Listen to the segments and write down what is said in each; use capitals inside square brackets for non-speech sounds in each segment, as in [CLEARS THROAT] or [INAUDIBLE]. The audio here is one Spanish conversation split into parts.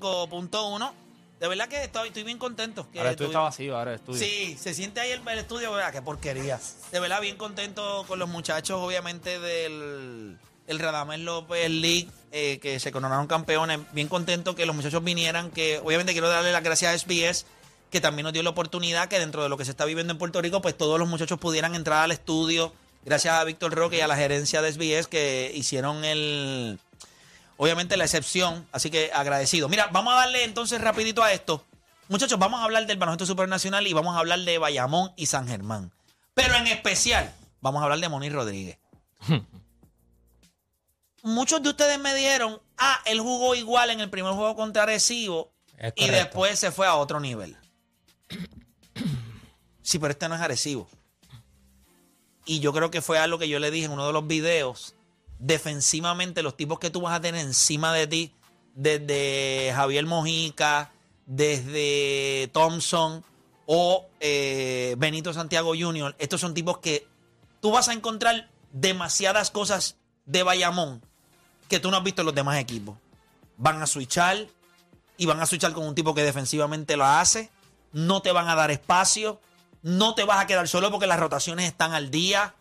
95.1. De verdad que estoy, estoy bien contento. Que Ahora el estudio está vacío, ahora el estudio. Sí, se siente ahí el, el estudio, ¿verdad? Qué porquería. De verdad, bien contento con los muchachos, obviamente, del el Radamés López League, eh, que se coronaron campeones. Bien contento que los muchachos vinieran, que obviamente quiero darle las gracias a SBS, que también nos dio la oportunidad que dentro de lo que se está viviendo en Puerto Rico, pues todos los muchachos pudieran entrar al estudio. Gracias a Víctor Roque y a la gerencia de SBS que hicieron el, obviamente la excepción, así que agradecido. Mira, vamos a darle entonces rapidito a esto. Muchachos, vamos a hablar del baloncesto supernacional y vamos a hablar de Bayamón y San Germán. Pero en especial, vamos a hablar de Moni Rodríguez. [LAUGHS] Muchos de ustedes me dieron, ah, él jugó igual en el primer juego contra Arecibo y después se fue a otro nivel. Sí, pero este no es Arecibo. Y yo creo que fue algo que yo le dije en uno de los videos. Defensivamente, los tipos que tú vas a tener encima de ti, desde Javier Mojica, desde Thompson o eh, Benito Santiago Jr., estos son tipos que tú vas a encontrar demasiadas cosas de Bayamón que tú no has visto en los demás equipos. Van a switchar y van a switchar con un tipo que defensivamente lo hace. No te van a dar espacio. No te vas a quedar solo porque las rotaciones están al día.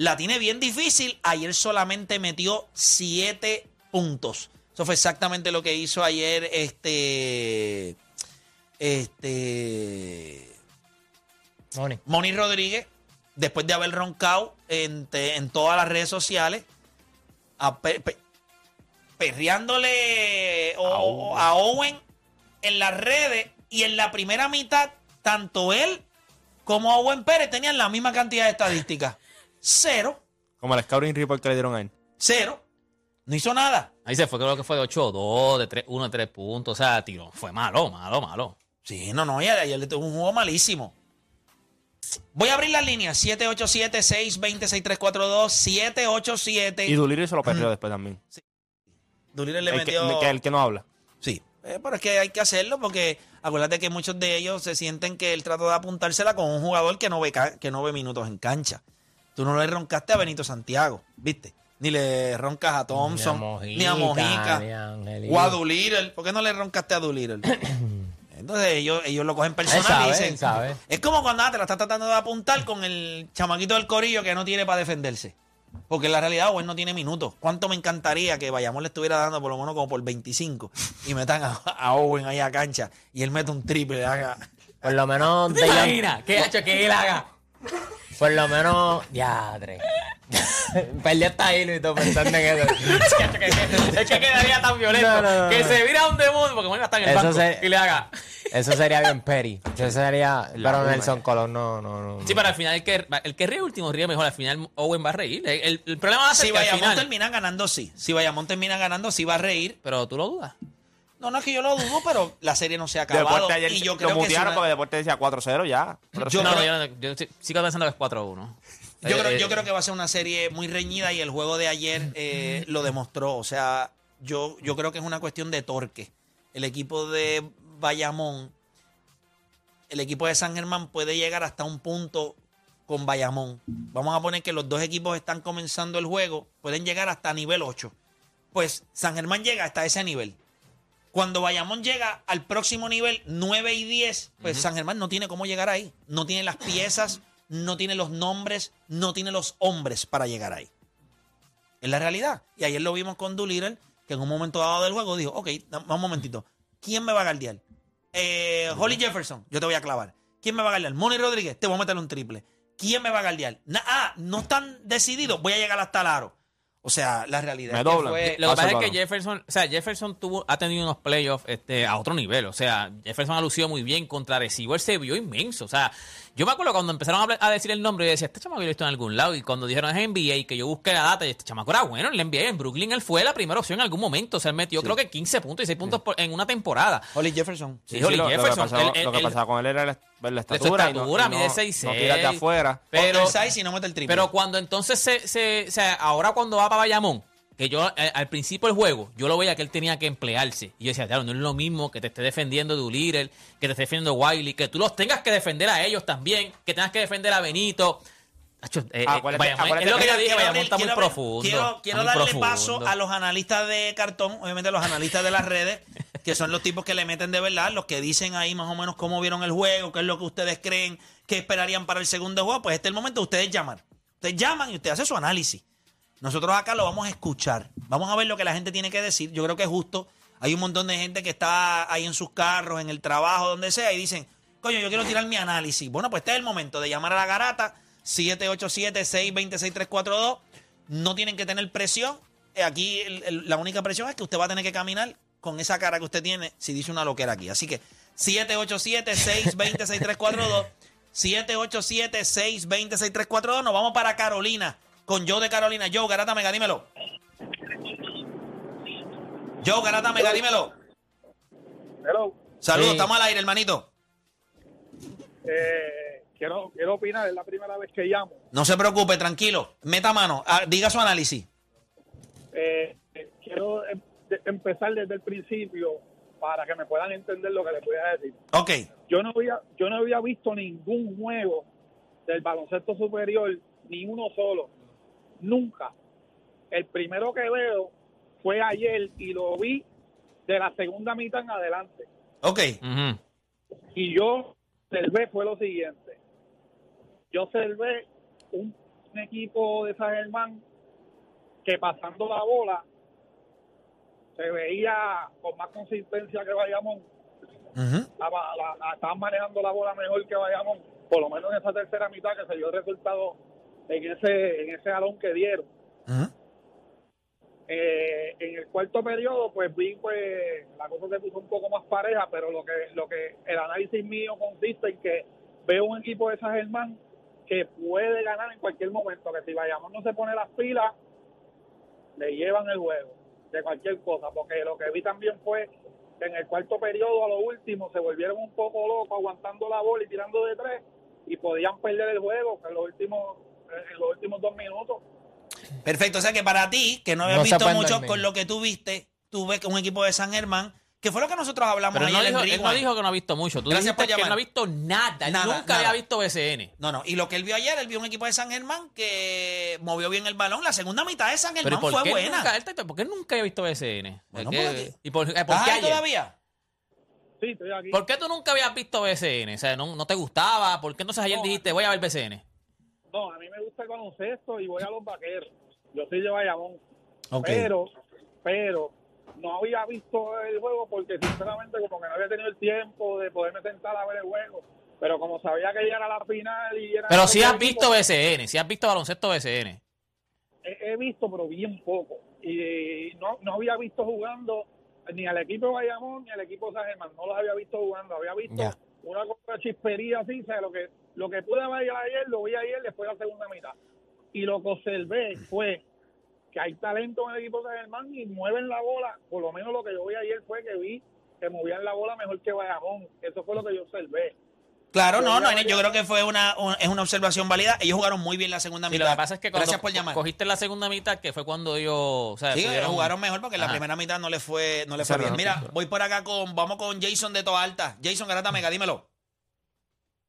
La tiene bien difícil. Ayer solamente metió 7 puntos. Eso fue exactamente lo que hizo ayer este. Este. Moni. Moni Rodríguez, después de haber roncado en, en todas las redes sociales, a pe- pe- perreándole o- A Owen. a Owen en las redes y en la primera mitad, tanto él como Owen Pérez tenían la misma cantidad de estadísticas. Cero, Como el scouting report que le dieron a él. cero. No hizo nada. Ahí se fue, creo que fue de 8-2, de 3, 1 de 3 puntos. O sea, tiro. Fue malo, malo, malo. Sí, no, no, y ayer le tuvo un juego malísimo. Voy a abrir las líneas 787-620-6342, 787. Y Duliri se lo perdió después también. Dulire le El que, metió. que el que no habla. Sí, eh, pero es que hay que hacerlo porque acuérdate que muchos de ellos se sienten que él trató de apuntársela con un jugador que no ve, que no ve minutos en cancha. Tú no le roncaste a Benito Santiago, ¿viste? Ni le roncas a Thompson, ni a Mojica, ni a Angelito. o a Doolittle. ¿Por qué no le roncaste a Doolittle? [CLEARS THROAT] Entonces ellos, ellos lo cogen personal Él sabe, y dicen, él sabe. es como cuando ah, te la estás tratando de apuntar con el chamaquito del corillo que no tiene para defenderse. Porque en la realidad Owen no tiene minutos. ¿Cuánto me encantaría que Bayamón le estuviera dando por lo menos como por 25 y metan a, a Owen ahí a cancha y él mete un triple? haga- Por lo menos. ¿Te Dejan- imaginas? ¿Qué ha hecho que él haga? Por lo menos. Ya, tres. [LAUGHS] Perdí hasta hilo y todo pensando en eso. [LAUGHS] es que quedaría tan violento No, no, no, que no. se vira un demonio porque bueno, está en el Eso banco se- y le haga. Eso sería bien Peri. [LAUGHS] Eso sería. La Pero Nelson. Colón no, no, no. Sí, pero al final el que, el que ríe último ríe mejor. Al final Owen va a reír. El, el- problema va a ser Si que al Bayamón final. termina ganando, sí. Si Bayamón termina ganando, sí va a reír. Pero tú lo dudas. No, no es que yo lo dudo, pero la serie no se ha acabado. Deporte ayer y yo lo creo que es mutearon una- porque Deporte decía 4-0 ya. Yo no, no, yo, no- yo sigo pensando que es 4-1. Yo, Eh, creo, eh, yo creo que va a ser una serie muy reñida y el juego de ayer eh, lo demostró. O sea, yo, yo creo que es una cuestión de torque. El equipo de Bayamón, el equipo de San Germán puede llegar hasta un punto con Bayamón. Vamos a poner que los dos equipos están comenzando el juego, pueden llegar hasta nivel 8. Pues San Germán llega hasta ese nivel. Cuando Bayamón llega al próximo nivel, 9 y 10, pues San Germán no tiene cómo llegar ahí. No tiene las piezas, no tiene los nombres, no tiene los hombres para llegar ahí. Es la realidad. Y ayer lo vimos con Doolittle, que en un momento dado del juego dijo, ok, un momentito, ¿quién me va a guardiar? Eh, Holly Jefferson, yo te voy a clavar. ¿Quién me va a guardiar? Moni Rodríguez, te voy a meter un triple. ¿Quién me va a guardiar? Na- ah, no están decididos, voy a llegar hasta el aro. O sea, la realidad Me es que doblan. fue- Lo que Pasa es que. Jefferson, o sea, Jefferson tuvo, ha tenido unos playoffs este, a otro nivel. O sea, Jefferson ha lucido muy bien contra Arecibo. Él se vio inmenso. O sea, yo me acuerdo cuando empezaron a, decir el nombre, yo decía, este chamaco yo lo he visto en algún lado. Y cuando dijeron es NBA, que yo busqué la data, y este chamaco era bueno en la NBA. En Brooklyn él fue la primera opción en algún momento. O sea, él metió creo que 15 puntos y 6 puntos por- en una temporada. Holly Jefferson. Sí, Sí, Holly lo, lo que Jefferson. pasaba, él- él- lo que él- pasaba con él era la, la estatura. y no- estatura, y no, mide no 6'6". tirar de afuera. Pero, Undersize y no mete el triple. Pero cuando entonces se, se, o sea, ahora cuando va para Bayamón, que yo eh, al principio del juego, yo lo veía que él tenía que emplearse. Y yo decía, claro, no es lo mismo que te esté defendiendo Doolittle, que te esté defendiendo Wiley, que tú los tengas que defender a ellos también, que tengas que defender a Benito. Acho, eh, eh, acuérdate- es lo que yo dije, Quiero Bayamón está muy quiero profundo. Quiero, darle profundo. paso a los analistas de cartón, obviamente los analistas de las redes, que son los tipos que le meten de verdad, los que dicen ahí más o menos cómo vieron el juego, qué es lo que ustedes creen, qué esperarían para el segundo juego. Pues este es el momento de ustedes llamar. Ustedes llaman y usted hace su análisis. Nosotros acá lo vamos a escuchar. Vamos a ver lo que la gente tiene que decir. Yo creo que es justo. Hay un montón de gente que está ahí en sus carros, en el trabajo, donde sea, y dicen, coño, yo quiero tirar mi análisis. Bueno, pues este es el momento de llamar a la garata, 787-626-342. No tienen que tener presión. Eh, Aquí la única presión es que usted va a tener que caminar con esa cara que usted tiene si dice una loquera aquí. Así que 787-626-342. 787-626-342. Nos vamos para Carolina. Con Joe de Carolina. Joe, Garata Mega, dímelo. Joe, Garata Mega, dímelo. Hello, Saludos, Sí. estamos al aire, hermanito. eh, quiero, quiero opinar, es la primera vez que llamo. No se preocupe, tranquilo. Meta mano. Ah, diga su análisis. Eh, eh, quiero em- de- empezar desde el principio para que me puedan entender lo que les voy a decir. Ok. Yo no había, yo no había visto ningún juego del baloncesto superior, ni uno solo, nunca. El primero que veo fue ayer y lo vi de la segunda mitad en adelante. Ok. Y yo observé fue lo siguiente. Yo observé un, un equipo de San Germán que pasando la bola se veía con más consistencia que Bayamón. Ujú. La- la- la- estaban manejando la bola mejor que Bayamón, por lo menos en esa tercera mitad que se dio el resultado en ese, en ese balón que dieron. Eh, en el cuarto periodo, pues vi pues la cosa se puso un poco más pareja, pero lo que lo que el análisis mío consiste en que veo un equipo de San Germán que puede ganar en cualquier momento, que si Bayamón no se pone las pilas, le llevan el juego de cualquier cosa, porque lo que vi también fue que en el cuarto periodo a lo último se volvieron un poco locos aguantando la bola y tirando de tres y podían perder el juego en los últimos en los últimos dos minutos. Perfecto. O sea que para ti, que no habías No se visto mucho con lo que tú viste, tú ves que un equipo de San Germán, que fue lo que nosotros hablamos Pero él no, ayer dijo, en él no Rewind. dijo que no ha visto mucho. Tú Gracias dijiste por que no ha visto nada. Él Nada, nunca nada. había visto BCN. No, no. Y lo que él vio ayer, él vio un equipo de San Germán que movió bien el balón. La segunda mitad de San Pero ¿y Germán fue qué, buena. nunca, él te- ¿por qué nunca había visto BCN? Bueno, ¿Por qué- porque- ¿Y por, eh, por ¿Estás qué ahí ayer? todavía? Sí, estoy aquí. ¿Por qué tú nunca habías visto BCN? O sea, ¿no, no te gustaba? ¿Por qué entonces ayer No, dijiste, voy a ver BCN? No, a mí me gusta el baloncesto y voy a los vaqueros. Yo soy de Bayamón. Pero, pero, no había visto el juego porque sinceramente como que no había tenido el tiempo de poderme sentar a ver el juego. Pero como sabía que ya era la final y era... Pero si has visto BCN, si has visto baloncesto BCN. He, he visto, pero bien poco. Y no, no había visto jugando ni al equipo de Bayamón ni al equipo San Germán. No los había visto jugando. Había visto una cosa chispería así. O sea, lo que, lo que pude ver ayer, lo vi ayer después de la segunda mitad. Y lo que observé fue que hay talento en el equipo de San Germán y mueven la bola. Por lo menos lo que yo vi ayer fue que vi que movían la bola mejor que Bayamón. Eso fue lo que yo observé. Claro, no, no, yo creo que fue una, un- es una observación válida. Ellos jugaron muy bien la segunda Y mitad. lo que pasa es que cuando Gracias por llamar. cogiste la segunda mitad, que fue cuando ellos... O sea, Sí, pudieron- jugaron mejor porque la primera mitad no le fue, no le fue bien. Mira, voy por acá con, vamos con Jason de Toa Alta. Jason Garata Mega, dímelo.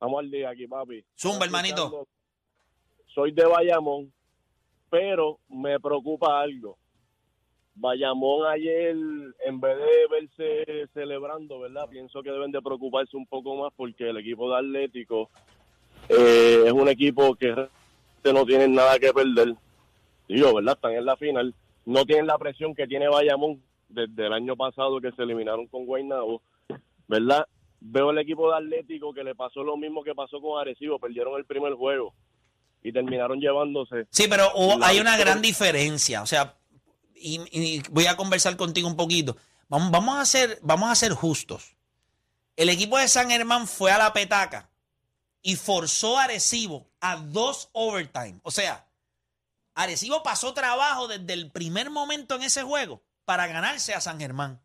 Estamos al día aquí, papi. Zumba, hermanito. Soy de Bayamón, pero me preocupa algo. Bayamón ayer, en vez de verse celebrando, ¿verdad? Pienso que deben de preocuparse un poco más porque el equipo de Atlético eh, es un equipo que realmente no tienen nada que perder. Digo, ¿verdad? Están en la final. No tienen la presión que tiene Bayamón desde el año pasado que se eliminaron con Guaynabo, ¿verdad? Veo el equipo de Atlético que le pasó lo mismo que pasó con Arecibo, perdieron el primer juego y terminaron llevándose. Sí, pero hay una gran diferencia. O sea, y, y voy a conversar contigo un poquito. Vamos, vamos, a ser, vamos a ser justos. El equipo de San Germán fue a la petaca y forzó a Arecibo a dos overtime. O sea, Arecibo pasó trabajo desde el primer momento en ese juego para ganarse a San Germán.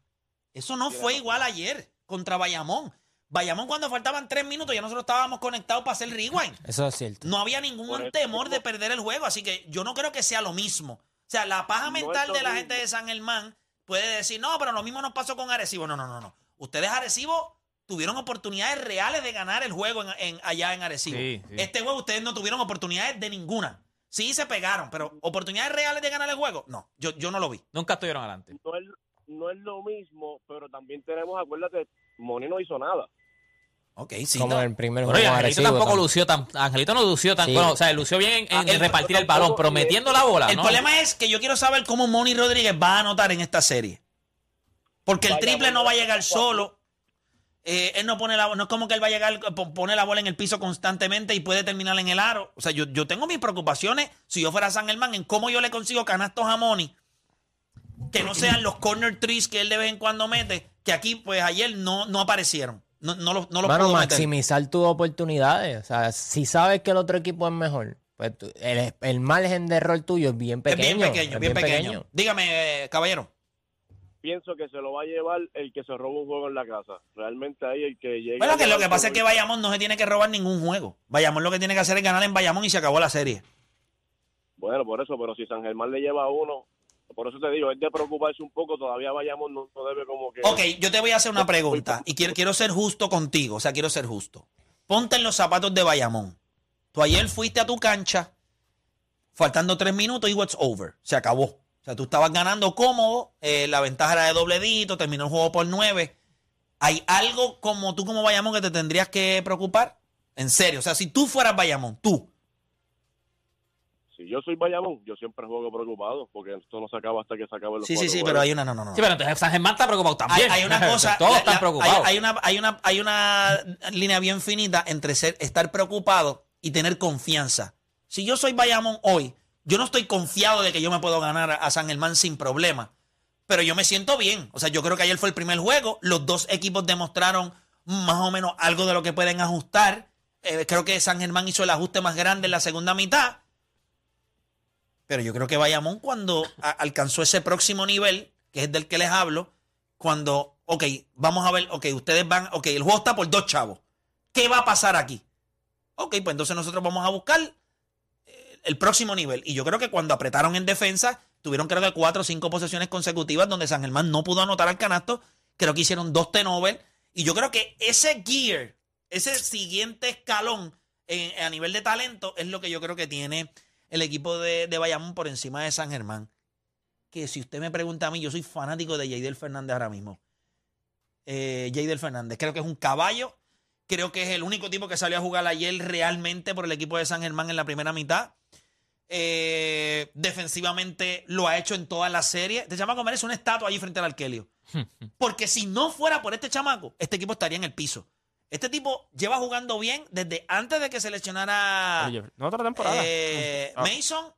Eso no fue igual ayer contra Bayamón. Bayamón cuando faltaban tres minutos ya nosotros estábamos conectados para hacer rewind. Eso es cierto. No había ningún eso temor de perder el juego, así que yo no creo que sea lo mismo. O sea, la paja No mental de la gente de San Germán puede decir, no, pero lo mismo nos pasó con Arecibo. No, no, no, no. Ustedes Arecibo tuvieron oportunidades reales de ganar el juego en, en- allá en Arecibo. Sí, sí. Este juego ustedes no tuvieron oportunidades de ninguna. Sí se pegaron, pero oportunidades reales de ganar el juego, no, yo, yo no lo vi. Nunca estuvieron adelante. No es, no es lo mismo, pero también tenemos, acuérdate, Moni no hizo nada. Ok, sí. Como no. el primer Bueno, y juego Angelito agresivo tampoco lució tan. Angelito no lució tan. Sí. Bueno, o sea, lució bien en, en Ah, el- repartir el balón, pero metiendo la bola. El ¿no? problema es que yo quiero saber cómo Moni Rodríguez va a anotar en esta serie. Porque el triple no va a llegar solo. Eh, él no pone la no es como que él va a llegar, po- pone la bola en el piso constantemente y puede terminar en el aro. O sea, yo, yo tengo mis preocupaciones, si yo fuera San Germán, en cómo yo le consigo canastos a Moni, que no sean los corner trees que él de vez en cuando mete, que aquí, pues ayer no, no aparecieron. No, no los, no los Mano, meter. maximizar tus oportunidades. O sea, si sabes que el otro equipo es mejor, pues tú- el, el margen de error tuyo es bien Es pequeño. bien pequeño, es bien pequeño. Dígame, eh, caballero. Pienso que se lo va a llevar el que se roba un juego en la casa. Realmente ahí el que llega. Bueno, que lo que pasa es que Bayamón no se tiene que robar ningún juego. Bayamón lo que tiene que hacer es ganar en Bayamón y se acabó la serie. Bueno, por eso, pero si San Germán le lleva a uno, por eso te digo, es de preocuparse un poco, todavía Bayamón no, no debe como que... Ok, yo te voy a hacer una pregunta y quiero, quiero ser justo contigo, o sea, quiero ser justo. Ponte en los zapatos de Bayamón. Tú ayer fuiste a tu cancha, faltando tres minutos y what's over. Se acabó. O sea, tú estabas ganando cómodo, eh, la ventaja era de dobledito, terminó el juego por nueve. ¿Hay algo como tú como Bayamón que te tendrías que preocupar? En serio, o sea, si tú fueras Bayamón, tú, Si yo soy Bayamón, yo siempre juego preocupado, porque esto no se acaba hasta que se acabe los Sí, sí, sí, pero hay una, no, no, no. Sí, pero entonces San Germán está preocupado Hay, también. hay una [LAUGHS] cosa. Todos la- están preocupados. Hay, hay una, hay, una, hay una línea bien finita entre ser, estar preocupado y tener confianza. Si yo soy Bayamón hoy, yo no estoy confiado de que yo me puedo ganar a, a San Germán sin problema. Pero yo me siento bien. O sea, yo creo que ayer fue el primer juego. Los dos equipos demostraron más o menos algo de lo que pueden ajustar. Eh, creo que San Germán hizo el ajuste más grande en la segunda mitad. Pero yo creo que Bayamón cuando alcanzó ese próximo nivel, que es del que les hablo, cuando, ok, vamos a ver, ok, ustedes van, ok, el juego está por dos chavos. ¿Qué va a pasar aquí? Ok, pues entonces nosotros vamos a buscar eh, el próximo nivel. Y yo creo que cuando apretaron en defensa, tuvieron creo que cuatro o cinco posesiones consecutivas donde San Germán no pudo anotar al canasto. Creo que hicieron dos turnovers. Y yo creo que ese gear, ese siguiente escalón en- a nivel de talento, es lo que yo creo que tiene el equipo de, de Bayamón por encima de San Germán. Que si usted me pregunta a mí, yo soy fanático de Jadel Fernández ahora mismo. Eh, Jadel Fernández, creo que es un caballo. Creo que es el único tipo que salió a jugar ayer realmente por el equipo de San Germán en la primera mitad. Eh, defensivamente lo ha hecho en toda la serie. Este chamaco merece una estatua allí frente al Arkelio. [LAUGHS] Porque si no fuera por este chamaco, este equipo estaría en el piso. Este tipo lleva jugando bien desde antes de que se lesionara Oye, no otra temporada. eh, Ah. Mason.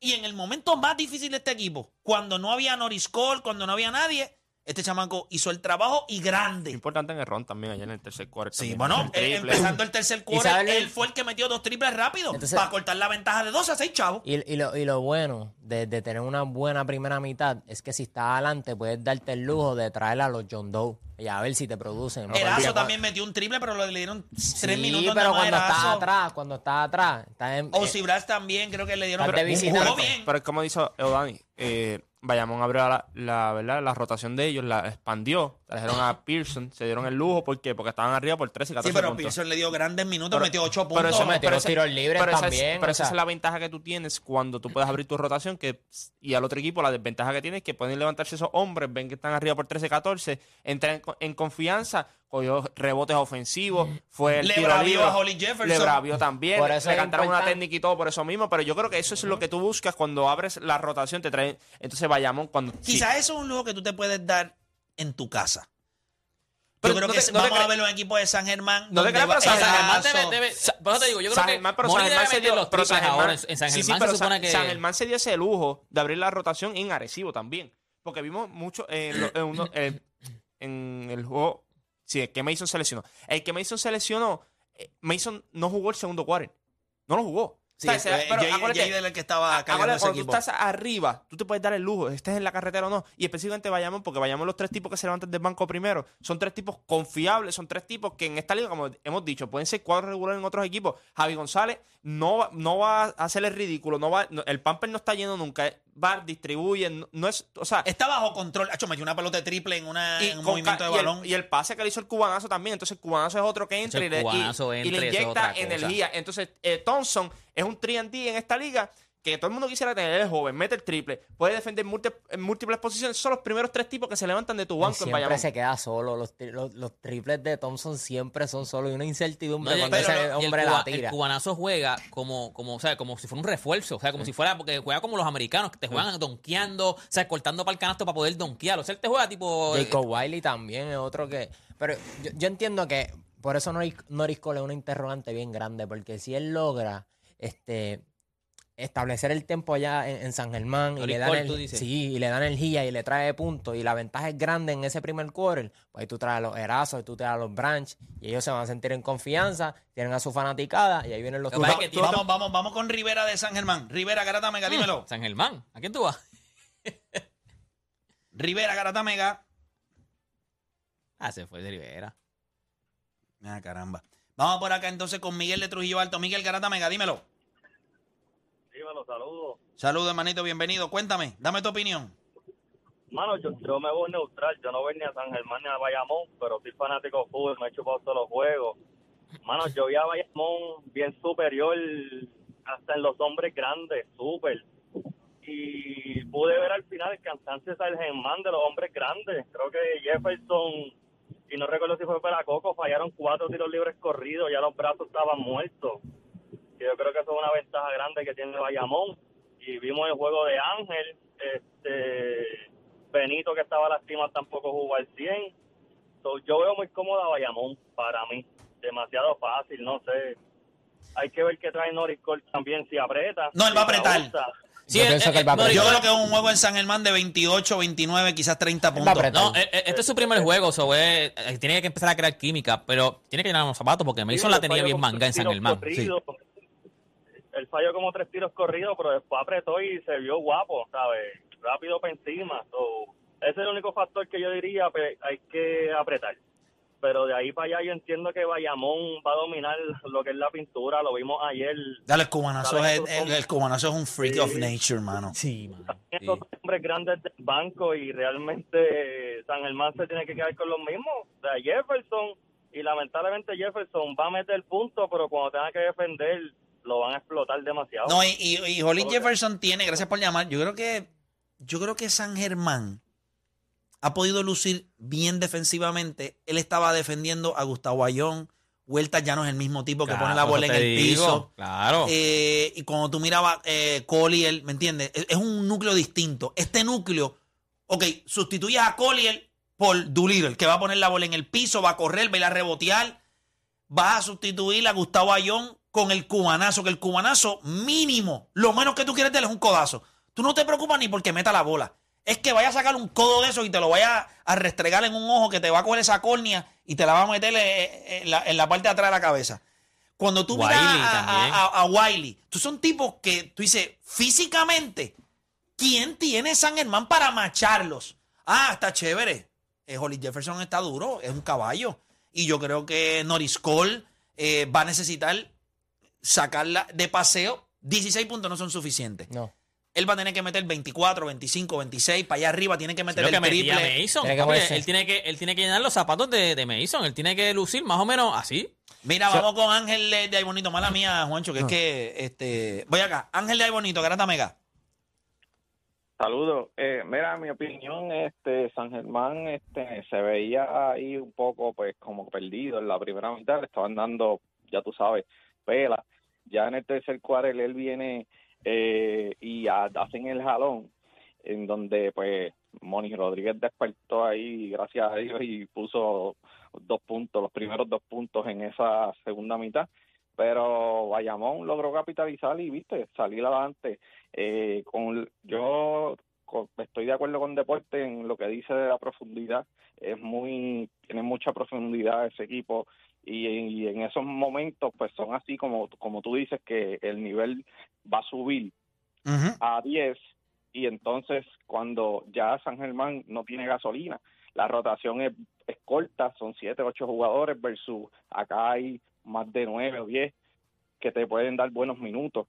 Y en el momento más difícil de este equipo, cuando no había Norris Cole, cuando no había nadie, este chamaco hizo el trabajo y grande. Importante en el ron también allá en el tercer cuarto. Sí, bueno, El eh, empezando el tercer quarter, sabes- él fue el que metió dos triples rápido Entonces- para cortar la ventaja de 12 a 6 chavos. Y, y lo, y lo bueno de, de tener una buena primera mitad es que si estás adelante puedes darte el lujo de traer a los John Doe y a ver si te producen. ¿no? Erazo Porque- también metió un triple, pero le dieron tres Sí, minutos pero cuando estás atrás, cuando estás atrás, estás en, Ozzy Brass también creo que le dieron pero. Pero es como dice Eudani, eh, Bayamón abrió la, la, ¿verdad? la rotación de ellos, la expandió, trajeron a Pearson, se dieron el lujo, ¿por qué? Porque estaban arriba por 13 y 14 Sí, pero puntos. Pearson le dio grandes minutos, Pero- metió 8 pero puntos. eso- metió pero los ese- tiros libres pero esa es- también, pero esa es la ventaja que tú tienes cuando tú puedes abrir tu rotación que, y al otro equipo la desventaja que tienes es que pueden levantarse esos hombres, ven que están arriba por 13-14, entran en, en confianza, cogió rebotes ofensivos, fue el Le tiro bravió libre, a Holly Jefferson. Le bravió también, Por eso le cantaron una técnica y todo por eso mismo, pero yo creo que eso es lo que tú buscas cuando abres la rotación, te traen, entonces Bayamón cuando... sí. Quizás eso es un lujo que tú te puedes dar en tu casa. Pero yo creo no que te- es- no te vamos a ver los equipos de San Germán. No te creas, pero San Germán debe, debe- por eso te digo, yo creo San que Germán, pero Moni San Germán se dio, los pero San Germán, ahora. En, San Germán sí, pero se supone San, que... San Germán se dio ese lujo de abrir la rotación en Arecibo también. Porque vimos mucho en, lo- en uno- en- en el juego. Sí, el que Mason seleccionó. El que Mason seleccionó, eh, Mason no jugó el segundo quarter. No lo jugó. Sí, O sea, fue pero Jay- acuérdate- Jay el que estaba ese cuando tú estás arriba, tú te puedes dar el lujo, estés en la carretera o no. Y específicamente Bayamón, porque Bayamón los tres tipos que se levantan del banco primero son tres tipos confiables, son tres tipos que en esta liga, como hemos dicho, pueden ser cuadros regulares en otros equipos. Javi González no va, no va a hacerle ridículo, no va, no- el pamper no está lleno nunca. Va, distribuye, no, es, o sea, Está bajo control. Hacho, metió una pelota de triple en, una, en un con movimiento de y el- balón. Y el, pase que le hizo el cubanazo también. Entonces, el cubanazo es otro que entra el y le, y- inyecta energía. Entonces, eh, Thompson es un 3D en esta liga que todo el mundo quisiera tener. Es joven, mete el triple, puede defender en múltiples posiciones. Son los primeros tres tipos que se levantan de tu banco en siempre Bayamón. se queda solo. Los, tri- los, los triples de Thompson siempre son solo y una incertidumbre No, cuando pero- ese y el hombre cuba- la El tira. cubanazo juega como, como, o sea, como si fuera un refuerzo. O sea, como si fuera, porque juega como los americanos, que te juegan donkeando, o sea, cortando para el canasto para poder donkear. O sea, él te juega tipo. Jacob Wiley también es otro que. Pero yo, yo entiendo que por eso Norris, Norris Cole es una interrogante bien grande, porque si él logra este establecer el tiempo allá en, en San Germán y le, dan el- dices. sí, y le dan energía y le trae puntos y la ventaja es grande en ese primer quarter, pues ahí tú traes a los Erazos y tú traes a los Branch y ellos se van a sentir en confianza, tienen a su fanaticada y ahí vienen los Vamos, vamos, vamos con Rivera de San Germán. Rivera, Garata Mega, dímelo. San Germán. ¿A quién tú vas? [LAUGHS] Rivera, Garata Mega. Ah, se fue de Rivera. Ah, caramba. Vamos por acá entonces con Miguel de Trujillo Alto. Miguel Garata Mega, dímelo. Dímelo, saludos. Saludos, hermanito, bienvenido. Cuéntame, dame tu opinión. Mano, yo, yo me voy neutral. Yo no voy ni a San Germán ni a Bayamón, pero soy fanático de fútbol. Me he chupado todos los juegos. Mano, yo vi a Bayamón bien superior hasta en los hombres grandes, súper. Y pude ver al final el cansancio del Germán de los hombres grandes. Creo que Jefferson, y no recuerdo si fue para Coco, fallaron cuatro tiros libres corridos. Ya los brazos estaban muertos. Yo creo que eso es una ventaja grande que tiene Bayamón. Y vimos el juego de Ángel. Este Benito, que estaba lastimado, tampoco jugó al 100. So, yo veo muy cómoda Bayamón para mí. Demasiado fácil, no sé. Hay que ver qué trae Norris Cole también si aprieta. No, él va a apretar. Sí, Yo él- que él va a no, Yo creo que es un juego en San Germán de 28, 29, quizás 30 Él va a puntos. apretar. No, eh, eh, este es su primer juego, so, eh, eh, tiene que empezar a crear química, pero tiene que llenar los zapatos porque Mason Sí, la tenía bien manga en San Germán. Sí. Él falló como tres tiros corridos, pero después apretó y se vio guapo, ¿sabes? Rápido para encima. So, ese es el único factor que yo diría, pues hay que apretar. Pero de ahí para allá yo entiendo que Bayamón va a dominar lo que es la pintura. Lo vimos ayer. Dale, el cubanazo, Dale, es, el, el cubanazo es un freak Sí. of nature, mano. Sí, man. Sí. Hombres grandes del banco y realmente San Germán se tiene que quedar con los mismos. O sea, Jefferson y lamentablemente Jefferson va a meter puntos, pero cuando tenga que defender lo van a explotar demasiado. No, y, y, y Holly. Jefferson tiene, gracias por llamar, yo creo que yo creo que San Germán ha podido lucir bien defensivamente. Él estaba defendiendo a Gustavo Ayón. Huerta ya no es el mismo tipo que Claro, pone la bola en el digo, piso. Claro. Eh, y cuando tú mirabas eh, Collier, ¿me entiendes? Es, es un núcleo distinto. Este núcleo, ok, sustituyes a Collier por Doolittle, que va a poner la bola en el piso, va a correr, va a ir a rebotear. Vas a sustituir a Gustavo Ayón con el cubanazo, que el cubanazo mínimo, lo menos que tú quieres él es un codazo. Tú no te preocupas ni porque meta la bola. Es que vaya a sacar un codo de eso y te lo vaya a restregar en un ojo que te va a coger esa córnea y te la va a meter eh, en la, en la parte de atrás de la cabeza. Cuando tú miras a- a Wiley, tú son tipos que tú dices, físicamente, ¿quién tiene San Germán para macharlos? Ah, está chévere. Eh, Holly Jefferson está duro, es un caballo. Y yo creo que Norris Cole eh, va a necesitar sacarla de paseo. 16 puntos no son suficientes. No. Él va a tener que meter 24, 25, 26, para allá arriba tiene que meter el que triple. Mason. Tiene que él, tiene que, él tiene que llenar los zapatos de, de Mason. Él tiene que lucir más o menos así. Mira, vamos con Ángel de Ay Bonito. Mala mía, Juancho, que es que este. Voy acá. Ángel de Ay Bonito, Garata Mega. Saludos. Eh, mira, mi opinión, este San Germán este, se veía ahí un poco pues como perdido en la primera mitad, le estaban dando, ya tú sabes, pela. Ya en el tercer cuarto él viene eh, y ha- hacen el jalón, en donde pues Moni Rodríguez despertó ahí, gracias a Dios, y puso dos puntos, los primeros dos puntos en esa segunda mitad. Pero Bayamón logró capitalizar y, viste, salir adelante. Eh, con yo estoy de acuerdo con Deporte en lo que dice de la profundidad. Es muy, tiene mucha profundidad ese equipo y, y en esos momentos pues son así como, como tú dices que el nivel va a subir a 10 y entonces cuando ya San Germán no tiene gasolina, la rotación es, es corta, son 7, 8 jugadores versus acá hay más de 9 o 10 que te pueden dar buenos minutos.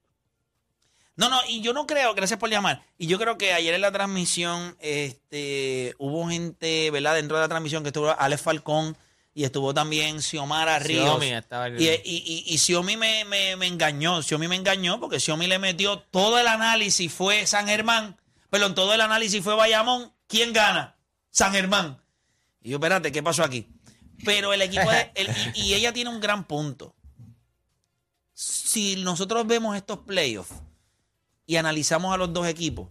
No, no, y yo no creo, gracias por llamar. Y yo creo que ayer en la transmisión este, hubo gente, ¿verdad? Dentro de la transmisión que estuvo Alex Falcón y estuvo también Xiomara Ríos. Xiaomi estaba Y, y, y, y Xiaomi me, me, me engañó. Xiaomi me engañó porque Xiaomi le metió todo el análisis fue San Germán. Perdón, todo el análisis fue Bayamón. ¿Quién gana? San Germán. Y yo, espérate, ¿qué pasó aquí? Pero el equipo de- el- y, y ella tiene un gran punto. Si nosotros vemos estos playoffs y analizamos a los dos equipos,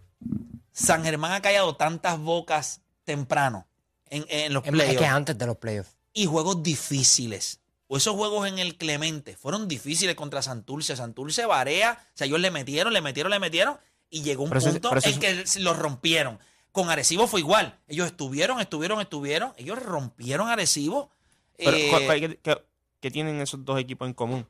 San Germán ha callado tantas bocas temprano en, en los Es playoffs que antes de los playoffs. y juegos difíciles. O esos juegos en el Clemente fueron difíciles contra Santurce. Santurce Barea, o sea, ellos le metieron, le metieron, le metieron y llegó un Pero punto eso en que los rompieron. Con Arecibo fue igual. Ellos estuvieron, estuvieron, estuvieron. Ellos rompieron Arecibo. Pero, Eh, ¿cuál- cuál- ¿qué, qué- qué tienen esos dos equipos en común?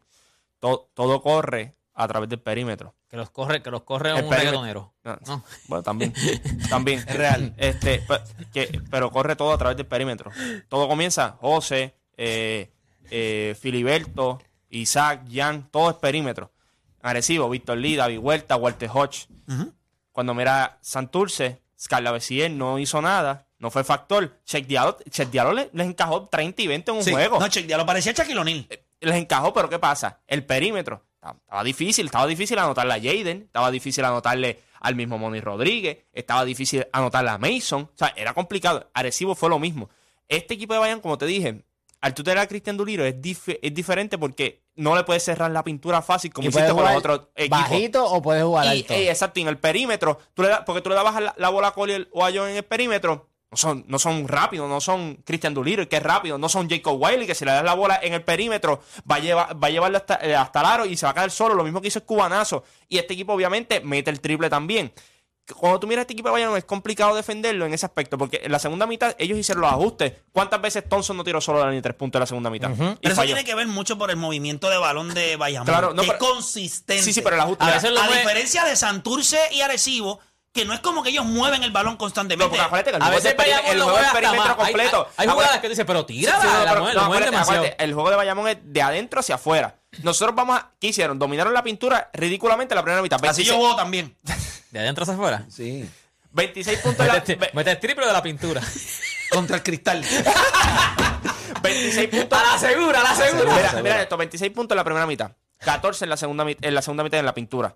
Todo, todo corre a través del perímetro. Que los corre, que los corre un reggaetonero. No, No. Bueno, también. [LAUGHS] también. Es real. Este, pe- que- pero corre todo a través del perímetro. Todo comienza, José, eh, eh, Filiberto, Isaac, Jan, todo es perímetro. Arecibo, Víctor Lee, David Huerta, Walter Hodge. Cuando mira Santurce, Scarla Bessier no hizo nada, no fue factor. Check Diallo, Check Diallo le- les encajó 30 y 20 en un Sí. juego. No, che, ya lo parecía Shaquille O'Neal. les encajó, pero ¿qué pasa? El perímetro. Estaba, difícil, estaba difícil anotarle a Jaden, estaba difícil anotarle al mismo Moni Rodríguez, estaba difícil anotarle a Mason. O sea, era complicado. Arecibo fue lo mismo. Este equipo de Bayern, como te dije, al tú a Cristian Duliro es, dif- es diferente porque no le puedes cerrar la pintura fácil como hiciste con los otros equipos. bajito o puedes jugar Y, alto. eh, exacto, en el perímetro, tú le das- porque tú le dabas la, la bola a Collier o a John en el perímetro, no son, no son rápidos, no son Christian Duliro, que es rápido, no son Jacob Wiley, que si le das la bola en el perímetro, va a, llevar, va a llevarlo hasta, eh, hasta el aro y se va a caer solo, lo mismo que hizo el cubanazo. Y este equipo, obviamente, mete el triple también. Cuando tú miras este equipo de Bayern es complicado defenderlo en ese aspecto, porque en la segunda mitad ellos hicieron los ajustes. ¿Cuántas veces Thompson no tiró solo la línea de tres puntos en la segunda mitad? Y Pero eso tiene que ver mucho por el movimiento de balón de Bayamón. Claro, no, que es consistente. Sí, sí, pero el ajuste. A veces a diferencia de Santurce y Arecibo, que no es como que ellos mueven el balón no, constantemente. porque acuérdate que el A juego veces Bayamón el juego hasta perímetro completo. Hay, hay jugadas que tú dices, pero tira, Sí, sí, no, no, demasiado. acuérdate, el juego de Bayamón es de adentro hacia afuera. Nosotros vamos a. ¿Qué hicieron? Dominaron la pintura ridículamente la primera mitad. Así 26, yo juego también. De adentro hacia afuera. Sí. 26 puntos en la, Mete, mete el triple de la pintura. [LAUGHS] Contra el cristal. [LAUGHS] 26 puntos. A la segura, a la segura. Mira, mira esto: 26 puntos en la primera mitad. 14 en la segunda, en la segunda mitad en la pintura.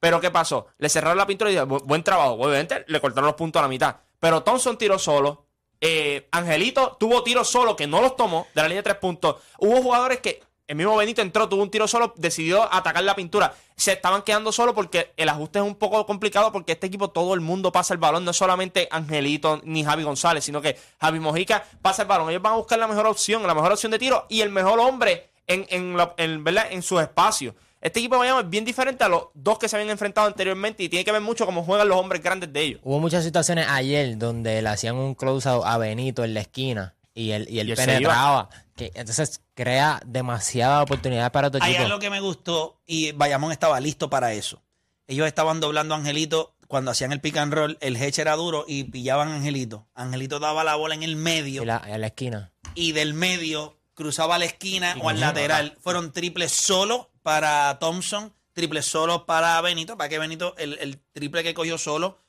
Pero ¿qué pasó? Le cerraron la pintura y dijeron, "Bu- buen trabajo. Obviamente le cortaron los puntos a la mitad. Pero Thompson tiró solo. Eh, Angelito tuvo tiros solo que no los tomó de la línea de tres puntos. Hubo jugadores que el mismo Benito entró, tuvo un tiro solo, decidió atacar la pintura. Se estaban quedando solo porque el ajuste es un poco complicado porque este equipo todo el mundo pasa el balón, no es solamente Angelito ni Javi González, sino que Javi Mojica pasa el balón. Ellos van a buscar la mejor opción, la mejor opción de tiro y el mejor hombre en, en, la- en, ¿verdad? en sus espacios. Este equipo de Miami es bien diferente a los dos que se habían enfrentado anteriormente y tiene que ver mucho cómo juegan los hombres grandes de ellos. Hubo muchas situaciones ayer donde le hacían un close a Benito en la esquina y él, y él Y él se penetraba. Que, entonces crea demasiada oportunidad para tu Hay equipo. algo que me gustó y Bayamón estaba listo para eso. Ellos estaban doblando a Angelito cuando hacían el pick and roll, el hedge era duro y pillaban a Angelito. Angelito daba la bola en el medio Y la- en la esquina. y del medio cruzaba la esquina o al lateral. Fueron triples solo para Thompson, triples solo para Benito, para que Benito, el, el triple que cogió solo,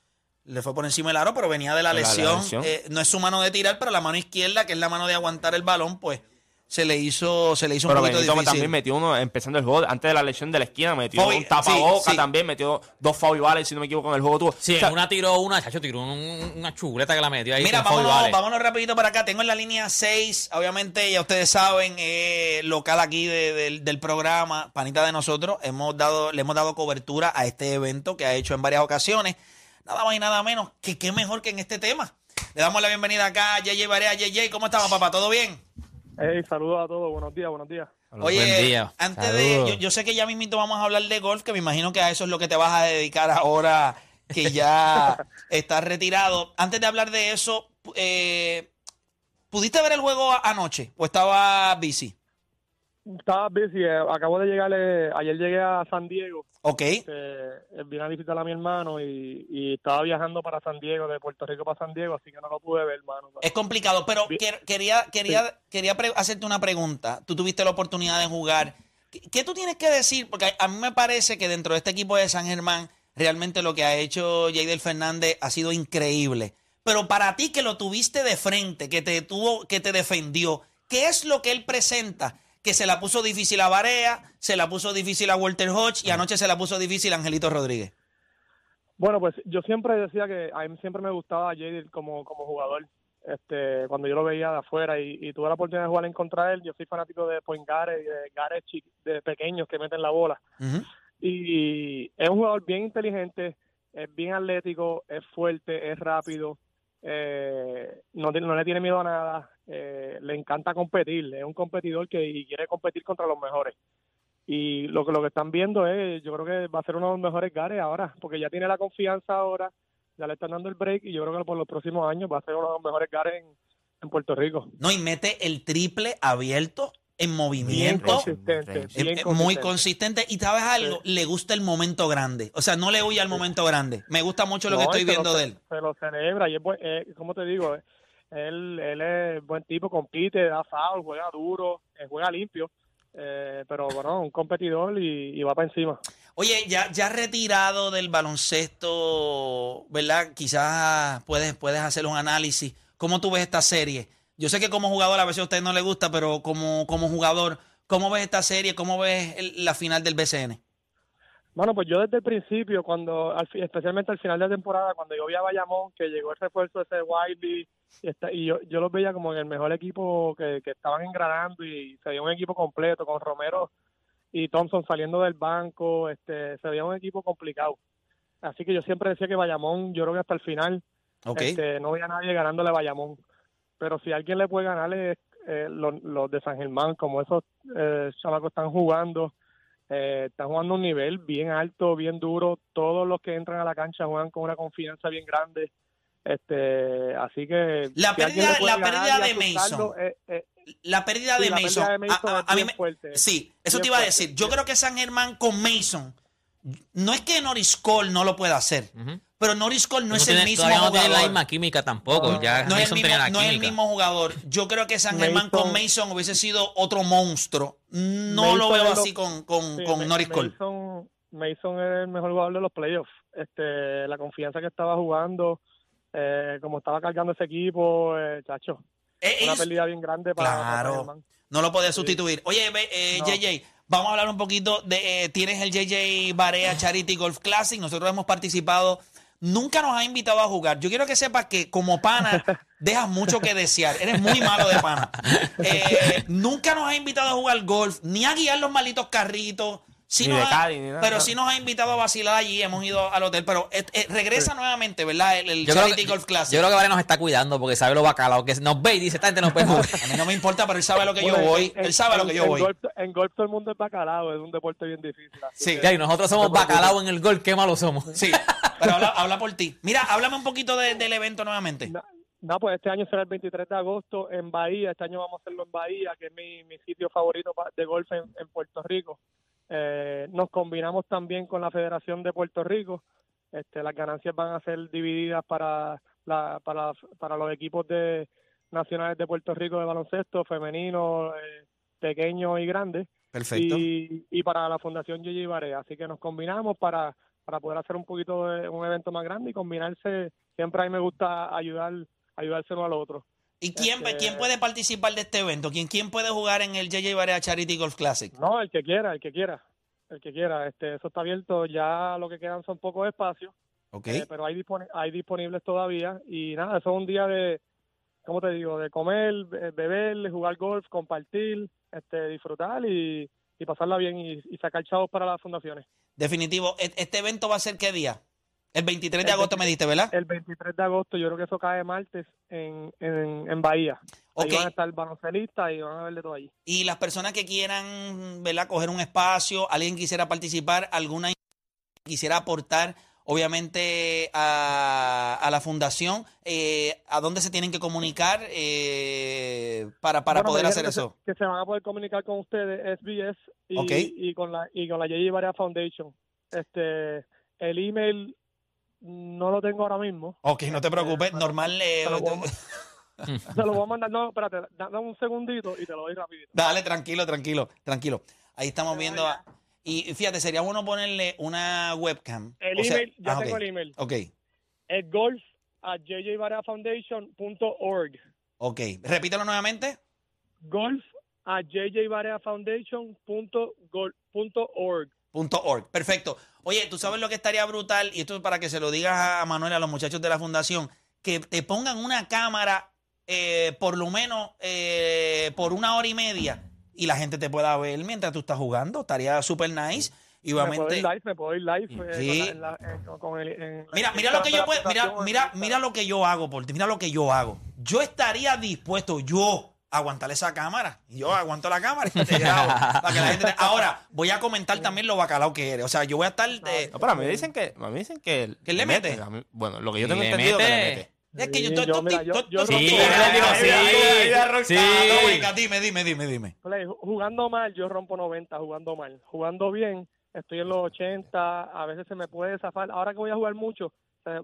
le fue por encima del aro, pero venía de la De la- la lesión. lesión. Eh, no es su mano de tirar, pero la mano izquierda, que es la mano de aguantar el balón, pues se le hizo, se le hizo un Pero poquito Benito difícil. también metió uno empezando el juego antes de la lesión de la esquina, metió un tapaboca sí, sí. también, metió dos foul vales, si no me equivoco, en el juego tuvo. Sí, O sea, una tiró una, chacho, tiró un- una chuleta que la metió ahí. Mira, vámonos, vale. vámonos rapidito para acá. Tengo en la línea 6, obviamente ya ustedes saben, eh, local aquí de- del- del programa, panita de nosotros. Hemos dado, le hemos dado cobertura a este evento que ha hecho en varias ocasiones. Nada más y nada menos que qué mejor que en este tema. Le damos la bienvenida acá a JJ Barea. JJ, ¿cómo estamos, papá? ¿Todo bien? Hey, saludos a todos, buenos días, buenos días. Oye, Buen día. antes de. Yo, yo sé que ya mismito vamos a hablar de golf, que me imagino que a eso es lo que te vas a dedicar ahora que ya [LAUGHS] estás retirado. Antes de hablar de eso, eh, ¿pudiste ver el juego anoche o estaba busy? Estaba busy, eh, acabo de llegar, eh, ayer llegué a San Diego, Ok. eh, eh, vine a visitar a mi hermano y, y estaba viajando para San Diego, de Puerto Rico para San Diego, así que no lo pude ver, hermano. Es complicado, pero quer- quería, quería, quería hacerte una pregunta. Tú tuviste la oportunidad de jugar. ¿Qué, qué tú tienes que decir? Porque a mí me parece que dentro de este equipo de San Germán Realmente lo que ha hecho Jader Fernández ha sido increíble. Pero para ti que lo tuviste de frente, que te tuvo, que te defendió, ¿qué es lo que él presenta? Que se la puso difícil a Barea, se la puso difícil a Walter Hodge y anoche se la puso difícil a Angelito Rodríguez. Bueno, pues yo siempre decía que a mí siempre me gustaba Jadir como, como jugador. Este, cuando yo lo veía de afuera y, y tuve la oportunidad de jugar en contra de él, yo soy fanático de point guard y de chi- de pequeños que meten la bola. Y es un jugador bien inteligente, es bien atlético, es fuerte, es rápido, eh, no, no le tiene miedo a nada, eh, le encanta competir, es un competidor que quiere competir contra los mejores. Y lo que lo que están viendo es, yo creo que va a ser uno de los mejores gares ahora, porque ya tiene la confianza ahora, ya le están dando el break y yo creo que por los próximos años va a ser uno de los mejores gares en, en Puerto Rico. No, y mete el triple abierto en Bien movimiento. consistente, bien es muy consistente. consistente y sabes algo, le gusta el momento grande. O sea, no le huye al momento grande. Me gusta mucho lo que estoy viendo lo, de él. Se lo celebra y es buen, eh, como te digo, eh, él, él es buen tipo, compite, da foul, juega duro, eh, juega limpio, eh, pero bueno, un competidor y, y va para encima. Oye, ya, ya retirado del baloncesto, ¿verdad? Quizás puedes, puedes hacer un análisis. ¿Cómo tú ves esta serie? Yo sé que como jugador a veces a usted no le gusta, pero como, como jugador, ¿cómo ves esta serie? ¿Cómo ves el- la final del BCN? Bueno, pues yo desde el principio, cuando al especialmente al final de temporada, cuando yo vi a Bayamón, que llegó el refuerzo ese Wiley, y, esta- y yo, yo los veía como en el mejor equipo que, que estaban engranando y se veía un equipo completo con Romero y Thompson saliendo del banco, este, se veía un equipo complicado. Así que yo siempre decía que Bayamón, yo creo que hasta el final, este, no veía a nadie ganándole a Bayamón. Pero si alguien le puede ganarle eh, los, los de San Germán, como esos eh, chamacos están jugando, eh, están jugando a un nivel bien alto, bien duro. Todos los que entran a la cancha juegan con una confianza bien grande. Este, así que La si pérdida- puede la ganar pérdida de Mason. eh, eh, La pérdida de Mason. pérdida de Mason a- a- es a mí bien me- fuerte. Sí, eso te iba a fuerte, decir. Yo bien. creo que San Germán con Mason, no es que Norris Cole no lo pueda hacer, Ujú. Pero Norris Cole no, No es tiene- el mismo todavía no jugador. tiene la misma química tampoco. No, ya no es, el mismo, tenía la no es el mismo jugador. Yo creo que San Germán con Mason hubiese sido otro monstruo. No Mason lo veo es lo- así con, con, Sí, con Norris Cole. Mason, Mason es el mejor jugador de los playoffs. Este, la confianza que estaba jugando, eh, como estaba cargando ese equipo, eh, chacho, Eh, una pérdida bien grande para, para Claro. San Germán. no lo podía sustituir. Oye, ve, eh, No. JJ, vamos a hablar un poquito de. eh, tienes el JJ Barea Charity Golf Classic. Nosotros hemos participado. Nunca nos ha invitado a jugar. Yo quiero que sepas que como pana [LAUGHS] dejas mucho que desear. Eres muy malo de pana. [LAUGHS] Eh, nunca nos ha invitado a jugar golf, ni a guiar los malitos carritos. Sí Ni nos de ha- Cali, ni nada, pero no. sí nos ha invitado a vacilar allí. Hemos ido al hotel. Pero eh, eh, regresa nuevamente, ¿verdad? El, el Yo creo, Charity que, Golf Classic. yo creo que Vale nos está cuidando porque sabe lo bacalao que nos ve y dice, esta gente no puede jugar. A mí no me importa, pero él sabe a lo que yo Bueno, voy. en- Él sabe a lo en- que yo en voy. Golf, en golf todo el mundo es bacalao, es un deporte bien difícil. así Sí. que- Ya, y nosotros somos bacalao en el gol, qué malos somos. Sí, pero habla, habla por ti. Mira, háblame un poquito de- del evento nuevamente. No, no, pues este año será el 23 de agosto en Bahía. Este año vamos a hacerlo en Bahía, que es mi, mi sitio favorito pa- de golf en, en Puerto Rico. Eh, nos combinamos también con la Federación de Puerto Rico. Este, las ganancias van a ser divididas para, la, para, para los equipos de nacionales de Puerto Rico de baloncesto, femenino, eh, pequeño y grande. Perfecto. y, y para la Fundación Gigi Barea. Así que nos combinamos para, para poder hacer un poquito de un evento más grande y combinarse. Siempre a mí me gusta ayudar, ayudarse uno al otro. ¿Y quién, este- quién puede participar de este evento? ¿Quién, quién puede jugar en el JJ Barea Charity Golf Classic? No, el que quiera, el que quiera, el que quiera. Este, eso está abierto. Ya lo que quedan son pocos espacios, Ok. eh, pero hay, disponi- hay disponibles todavía. Y nada, eso es un día de, ¿cómo te digo? De comer, be- beber, jugar golf, compartir, este, disfrutar y, y pasarla bien y, y sacar chavos para las fundaciones. Definitivo. ¿E- ¿Este evento va a ser qué día? El 23 de agosto me 23 diste, ¿verdad? el 23 de agosto, yo creo que eso cae martes en, en, en Bahía. Ok. Ahí van a estar baloncelistas y van a ver de todo allí. Y las personas que quieran, ¿verdad? Coger un espacio, alguien quisiera participar, alguna quisiera aportar, obviamente, a, a la fundación, eh, ¿a dónde se tienen que comunicar eh, para, para Bueno, poder hacer eso? Que se, que se van a poder comunicar con ustedes, SBS, y, y con la y con la Foundation. Este, el email no lo tengo ahora mismo. Ok, no te preocupes, normal. eh, Te lo voy a- Se lo voy a mandar. No, espérate, da- dame un segundito y te lo doy rapidito. Dale, tranquilo, tranquilo, tranquilo. Ahí estamos viendo a- Y fíjate, sería bueno ponerle una webcam. El O sea- email, ya ah, tengo el email. Ok, Es golf at jjbareafoundation.org. ok. Repítelo nuevamente. Golf at jjbareafoundation.org. Org. Perfecto. Oye, tú sabes lo que estaría brutal, y esto es para que se lo digas a Manuel, a los muchachos de la fundación, que te pongan una cámara eh, por lo menos eh, por una hora y media y la gente te pueda ver mientras tú estás jugando. Estaría súper nice. Y Me puedo ir obviamente. live, me puedo ir live. eh, Sí. con la- en la- en- con- con el- en- Mira, mira lo que yo puedo, mira, mira, mira lo que yo hago por ti, mira lo que yo hago. Yo estaría dispuesto, yo, aguantar esa cámara. Y Yo aguanto la cámara y te grabo. [LAUGHS] para que la gente te- Ahora, voy a comentar también lo bacalao que eres. O sea, yo voy a estar. eh, No, pero a mí me dicen que, a mí me dicen que, ¿Que le mete? Mí- bueno, lo que yo ¿Que tengo le entendido que le mete? mete. es que yo, yo, mira, yo- yo Sí, sí. Sí. Dime, dime, dime, dime. Play, jugando mal, yo rompo 90, jugando mal. Jugando bien, estoy en los 80, a veces se me puede zafar. Ahora que voy a jugar mucho,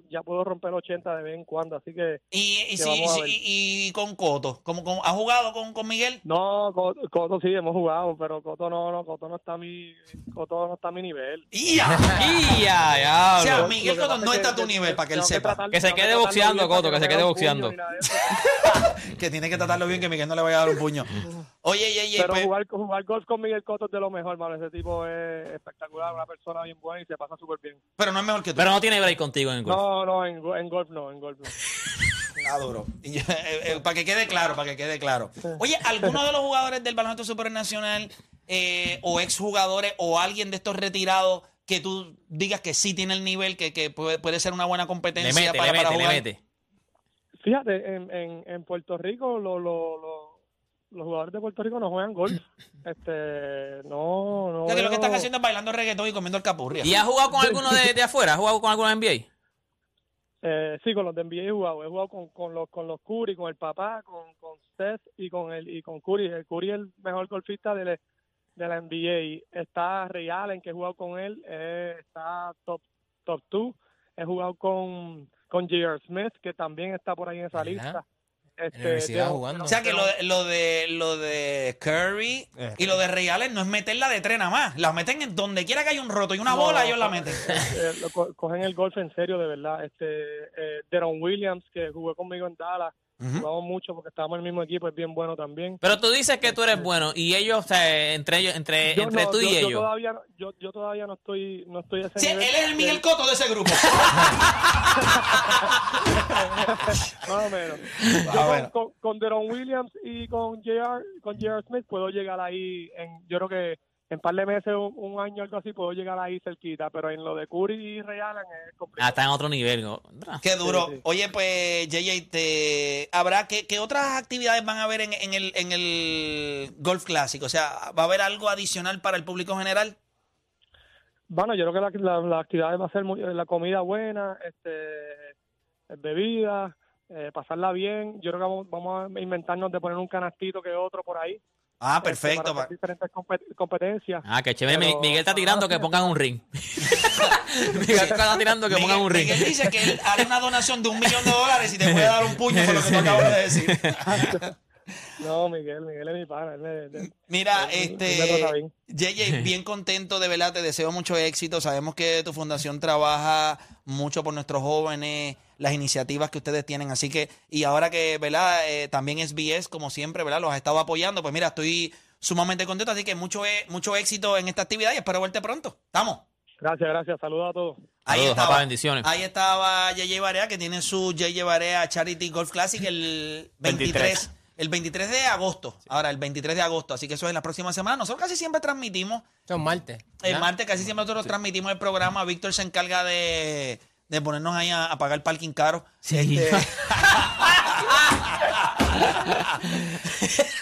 ya puedo romper 80 de vez en cuando, así que Y, y, Que sí, vamos a sí, ver. y- y con Coto, ¿Cómo, cómo- ¿has jugado con, con Miguel? no, Co- Coto sí hemos jugado, pero Coto no, no, Coto no está a mi, Coto no está a mi nivel. ¡Ya! ¡Y ya, [LAUGHS] ya! O sea, Miguel pasa no es está a tu que- nivel, para que él sepa. tratar- Que se quede boxeando, Coto, que se quede boxeando. [LAUGHS] Que tiene que tratarlo bien, que Miguel no le vaya a dar un puño. [LAUGHS] Oye, oye, oye, Pero pues- jugar, jugar golf con Miguel Coto es de lo mejor, mano. Ese tipo es espectacular, una persona bien buena y se pasa súper bien. pero no es mejor que tú. Pero no tiene break contigo en golf. No, no, en, en golf no, en golf no. [LAUGHS] Y yo- eh, eh, para que quede claro, para que quede claro. Oye, ¿alguno de los jugadores del baloncesto supernacional eh, o exjugadores o alguien de estos retirados que tú digas que sí tiene el nivel, que, que puede, puede ser una buena Le competencia mete, para, le para mete, le jugar? mete. Fíjate, en, en, en Puerto Rico lo, lo, lo- los jugadores de Puerto Rico no juegan golf. [LAUGHS] Este, no, no. O sea, que lo que están haciendo es bailando reggaetón y comiendo el capurria. ¿Y has jugado con alguno de, de afuera? ¿Has jugado con alguno de NBA? Eh, sí, con los de NBA he jugado. He jugado con, con los con los Curry, con el papá, con, con Seth y con el y con Curry. El Curry es el mejor golfista de, la- de la NBA. Está Ray Allen, que he jugado con él. eh, está top top 2. He jugado con con J.R. Smith, que también está por ahí en esa ¿Verdad? lista. Este, universidad jugando. O sea que lo de, lo de lo de Curry Eh. y lo de Reales no es meterla de tren nada más. La meten en donde quiera que haya un roto y una No, bola, ellos la meten. [LAUGHS] eh, lo cogen el golf en serio, de verdad. Este, eh, Deron Williams, que jugó conmigo en Dallas, Ujú. jugamos mucho porque estábamos en el mismo equipo, es bien bueno también. Pero tú dices que tú eres bueno y ellos, o sea, entre ellos, entre, Yo entre no, tú y yo- yo ellos. todavía, no- yo, yo todavía no estoy, no estoy a ese Sí, él nivel. es el Miguel Coto de ese grupo. [LAUGHS] Más o menos. Yo Ah, con, bueno. con, con Deron Williams y con J.R. con J.R. Smith puedo llegar ahí, en, yo creo que en par de meses, un, un año, algo así, puedo llegar ahí cerquita, pero en lo de Curry y Ray Allen es Ah, complicado. está en otro nivel. ¿no? Qué duro. Sí, sí. Oye, pues, JJ, te... ¿habrá qué, qué otras actividades van a haber en, en el, en el Golf Clásico? O sea, ¿va a haber algo adicional para el público general? Bueno, yo creo que la, la, la actividad va a ser muy- la comida buena, este, bebida, eh, pasarla bien. Yo creo que vamos, vamos a inventarnos de poner un canastito que otro por ahí. Ah, este, perfecto. para diferentes compet- competencias. Ah, qué chévere. Pero- Mi- Miguel está tirando que pongan un ring. [LAUGHS] Miguel está tirando que pongan un ring. Miguel dice que él hará una donación de un millón de dólares y te puede dar un puño por lo que tú acabas de decir. [LAUGHS] No, Miguel, Miguel es mi pana. Mira, este, bien. JJ, bien contento, de verdad, te deseo mucho éxito. Sabemos que tu fundación trabaja mucho por nuestros jóvenes, las iniciativas que ustedes tienen, así que, y ahora que, ¿verdad? Eh, también SBS, como siempre, ¿verdad? Los ha estado apoyando, pues mira, estoy sumamente contento, así que mucho, e- mucho éxito en esta actividad y espero verte pronto. ¿Estamos? Gracias, gracias. Saludos a todos. Ahí Saludos, estaba, papá, bendiciones. ahí estaba JJ Barea, que tiene su JJ Barea Charity Golf Classic el 23. 23. El 23 de agosto. Ahora, el 23 de agosto. Así que eso es la próxima semana. Nosotros casi siempre transmitimos. Son martes. El ¿verdad? martes casi siempre nosotros transmitimos el programa. Víctor se encarga de, de ponernos ahí a, a pagar parking caro. Sí. Este- [LAUGHS] [LAUGHS]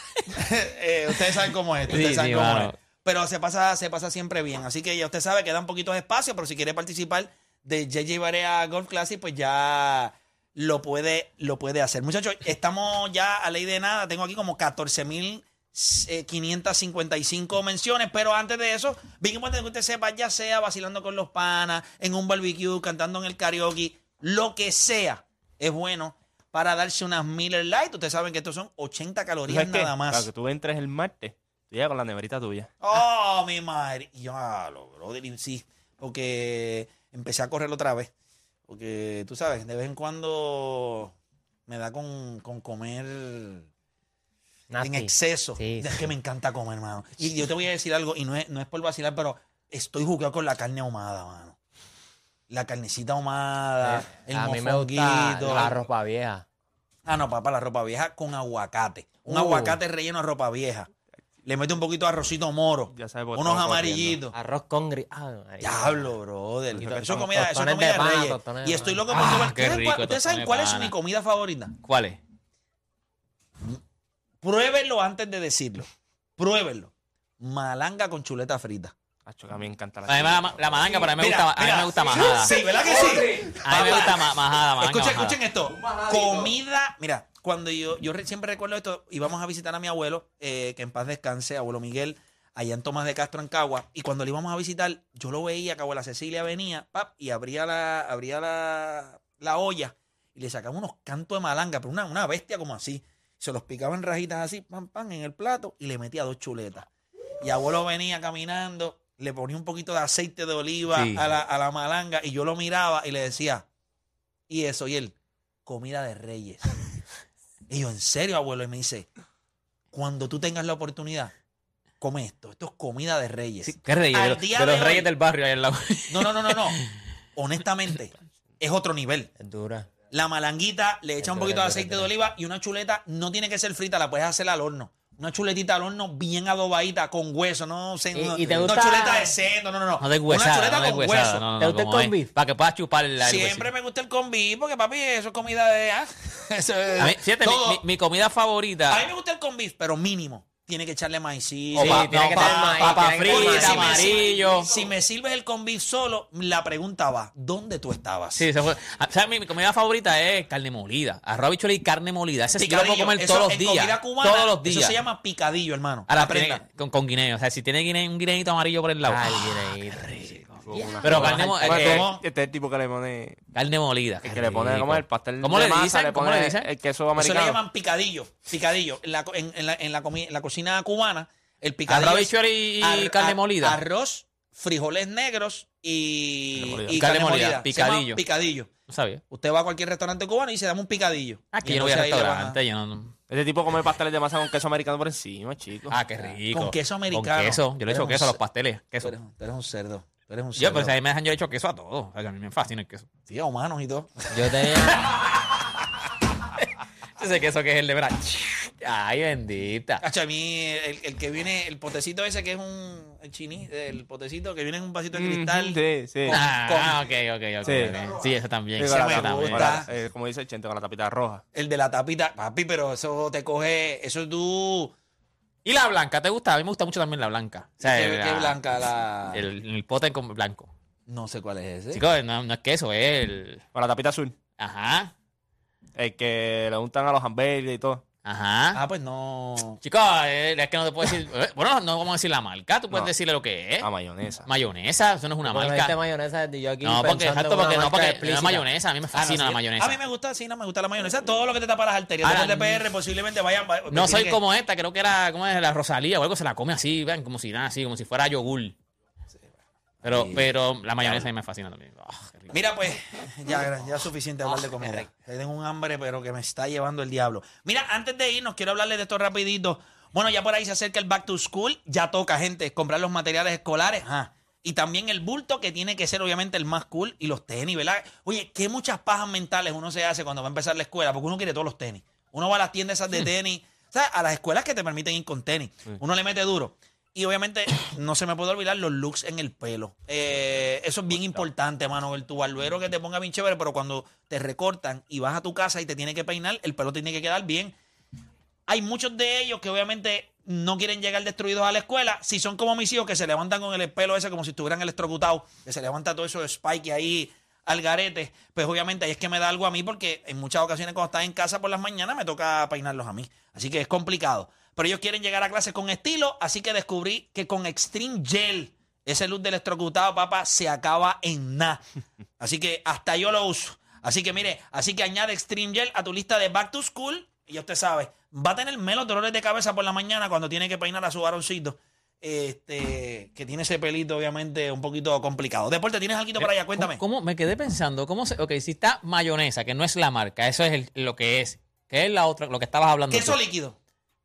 Eh, ustedes saben cómo es. Ustedes Sí, saben sí, cómo mano. es. Pero se pasa, se pasa siempre bien. Así que ya usted sabe que da un poquito de espacio, pero si quiere participar de JJ Barea Golf Classic, pues ya lo puede, lo puede hacer. Muchachos, estamos ya a ley de nada. Tengo aquí como 14.555 menciones, pero antes de eso, bien importante que usted sepa, ya sea vacilando con los panas, en un barbecue, cantando en el karaoke, lo que sea, es bueno para darse unas Miller Light. Ustedes saben que estos son 80 ¿Tú calorías qué? nada más. Para que tú entres el martes, Tú llegas con la neverita tuya. Oh, mi madre. Y yo, ah, lo, brother, sí, porque empecé a correr otra vez. Porque tú sabes, de vez en cuando me da con, con comer en exceso. Sí, es sí. que me encanta comer, mano. Y yo te voy a decir algo, y no es, no es por vacilar, pero estoy jugueado con la carne ahumada, mano. La carnecita ahumada, el Eh, a mí me gusta la ropa vieja. Ah, no, papá, la ropa vieja con aguacate. Un Uh. aguacate relleno de ropa vieja. Le mete un poquito de arrocito moro. Ya sabes por qué unos amarillitos. Arroz con gris. Ah. Diablo, brother. Eso es comida, eso es tostones comida de reyes. Y estoy loco por Ah, comer. ¿Ustedes rico, cuál- ¿Ustedes saben cuál es mi comida favorita? ¿Cuál es? Pruébenlo antes de decirlo. Pruébenlo. Malanga con chuleta frita. Acho, que a mí me encanta la A mí me- la, la malanga, pero a mí me Mira, gusta, a mí me gusta majada. Sí, ¿verdad que sí? A mí me gusta ma- majada, malanga Escuchen, majada. escuchen esto. Comida, mira, cuando yo, yo re- siempre recuerdo esto, íbamos a visitar a mi abuelo, eh, que en paz descanse, abuelo Miguel, allá en Tomás de Castro, en Cagua, y cuando le íbamos a visitar, yo lo veía que abuela Cecilia venía, pap, y abría la, abría la, la olla, y le sacaba unos cantos de malanga, pero una, una bestia como así. Se los picaba en rajitas así, pam, pam, en el plato, y le metía dos chuletas. Y abuelo venía caminando, le ponía un poquito de aceite de oliva Sí. a, la, a la malanga, y yo lo miraba y le decía, y eso, y él, comida de reyes. y yo, ¿en serio, abuelo? Y me dice, cuando tú tengas la oportunidad, come esto. Esto es comida de reyes. Sí, ¿Qué reyes? Al De los, día de los de reyes hoy- del barrio ahí al lado. No, no, no, no, no. Honestamente, es otro nivel. Es dura. La malanguita, le echa un poquito de aceite de oliva y una chuleta no tiene que ser frita, la puedes hacer al horno. Una chuletita al horno bien adobadita, con hueso, no sé. ¿Y- no, y te no gusta- chuleta de cerdo, no, no, no. No de una huesada, chuleta no de con huesada. hueso. No, no, ¿Te no, gusta el es, beef? Para que puedas chupar la Siempre me gusta el beef, porque papi, eso es comida de. ah, [LAUGHS] eso es- A mí, fíjate, mi, mi- mi comida favorita. A mí me gusta el beef, pero mínimo. Tiene que echarle maicito. o pa- tiene no, que pa- tener maíz, papa frita, amarillo. Si me sirves el con beef solo, la pregunta va: ¿dónde tú estabas? Sí, se fue. Ah, ¿sabes? Mi, mi comida favorita es carne molida. Arroz, habichuela y carne molida. Ese sí yo lo puedo comer Eso todos los días. cubana, todos los días. Eso se llama picadillo, hermano. Ahora, Aprenda. tiene- con, con guineo. O sea, si tiene guine- un guineito amarillo por el lado. Ay, ah, Pero carne, Este, eh, este es el tipo que le pone. carne molida. El que le pone como el pastel ¿Cómo de le masa, dicen? le ¿Cómo pone le dicen? el queso Eso americano. le llaman picadillo. Picadillo. En la, co- en, en la, en la comi- en la cocina cubana, el picadillo. Arroz, y, y ar- carne ar- molida. Arroz, frijoles negros y, Carne molida. y Carne carne, molida, molida. Se llama picadillo. picadillo. No sabía. Usted va a cualquier restaurante cubano y se da un picadillo. Aquí Y yo no voy a restaurante. Yo no, no- Este tipo come pasteles de masa con queso americano por encima, chico. Ah, qué rico. Con queso americano. Con queso. Yo le echo Eres un queso a los pasteles. Queso. tú eres un cerdo. Tú eres un cerdo. Yo, pues a mí me dejan yo le echo queso a todo. O sea, a mí me fascina el queso. Sí, a humanos y todo. Yo tenía. [LAUGHS] Ese queso que es el de verdad. Ay, bendita. Cacho, a mí el, el que viene, el potecito ese que es un el chiní, el potecito que viene en un vasito de cristal. Mm, Sí, sí. Con- Ah, ok, ok, ok. Sí. ok. Sí, eso también. Sí, Sí, con la me eso tapa- también. gusta. con la- eh, como dice el chente, con la tapita roja. El de la tapita. Papi, pero eso te coge. Eso tú. ¿Y la blanca? ¿Te gusta? A mí me gusta mucho también la blanca. O sea, ¿Qué, la- qué blanca la.? El, el pote con blanco. No sé cuál es ese. Chicos, no, no es queso, es el. Con la tapita azul. Ajá. El que le untan a los hamburgues y todo. Ajá. Ah, pues no. Chicos, eh, es que no te puedo decir. eh, Bueno, no vamos a decir la marca. Tú puedes No. decirle lo que es. A mayonesa. Mayonesa, eso no es una Cuando marca. dijiste mayonesa, yo aquí No, porque, pensando en exacto, una porque no, marca porque la explícita. mayonesa, a mí me Ah, fascina no, la sí. mayonesa. A mí me gusta, sí, no me gusta la mayonesa. Todo lo que te tapa las arterias. Ahora, de PR posiblemente vayan. va- No tiene soy que- como esta, creo que era como es la Rosalía o algo, se la come así, vean, como si nada, así, como si fuera yogur. Pero, pero la mayonesa a mí me fascina también. Ah. Mira, pues, [LAUGHS] ya, ya es suficiente hablar de comida. Tengo un hambre, pero que me está llevando el diablo. Mira, antes de irnos, quiero hablarles de esto rapidito. Bueno, ya por ahí se acerca el Back to School. Ya toca, gente, comprar los materiales escolares. Ajá. Y también el bulto, que tiene que ser obviamente el más cool. Y los tenis, ¿verdad? Oye, qué muchas pajas mentales uno se hace cuando va a empezar la escuela, porque uno quiere todos los tenis. Uno va a las tiendas esas de [LAUGHS] tenis, o sea, a las escuelas que te permiten ir con tenis. Uno le mete duro. Y obviamente no se me puede olvidar los looks en el pelo. Eh, eso es bien importante, mano. El tu barbero que te ponga bien chévere, pero cuando te recortan y vas a tu casa y te tiene que peinar, el pelo tiene que quedar bien. Hay muchos de ellos que obviamente no quieren llegar destruidos a la escuela. Si son como mis hijos que se levantan con el pelo ese como si estuvieran electrocutados, que se levanta todo eso de spike ahí al garete, pues obviamente ahí es que me da algo a mí porque en muchas ocasiones cuando estás en casa por las mañanas me toca peinarlos a mí. Así que es complicado. Pero ellos quieren llegar a clase con estilo, así que descubrí que con Extreme Gel, ese luz de electrocutado, papá, se acaba en nada. Así que hasta yo lo uso. Así que mire, así que añade Extreme Gel a tu lista de Back to School y ya usted sabe, va a tener menos dolores de cabeza por la mañana cuando tiene que peinar a su varoncito. Este, que tiene ese pelito, obviamente, un poquito complicado. Deporte, ¿tienes algo por allá? Cuéntame. ¿Cómo, cómo- me quedé pensando? ¿Cómo se, ok, si está mayonesa, que no es la marca, eso es el- lo que es. ¿Qué es la otra, lo que estabas hablando? Queso tú? líquido.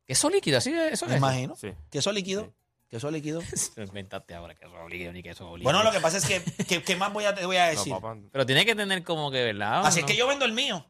Queso líquido, así es. Eso Me es. imagino. Sí. Queso líquido. Queso líquido. Lo [LAUGHS] inventaste ahora, queso líquido ni queso líquido. Bueno, lo que pasa es que, ¿qué más voy a, te voy a [LAUGHS] No, decir? papá. Pero tiene que tener como que, ¿verdad? Así es que yo vendo el mío.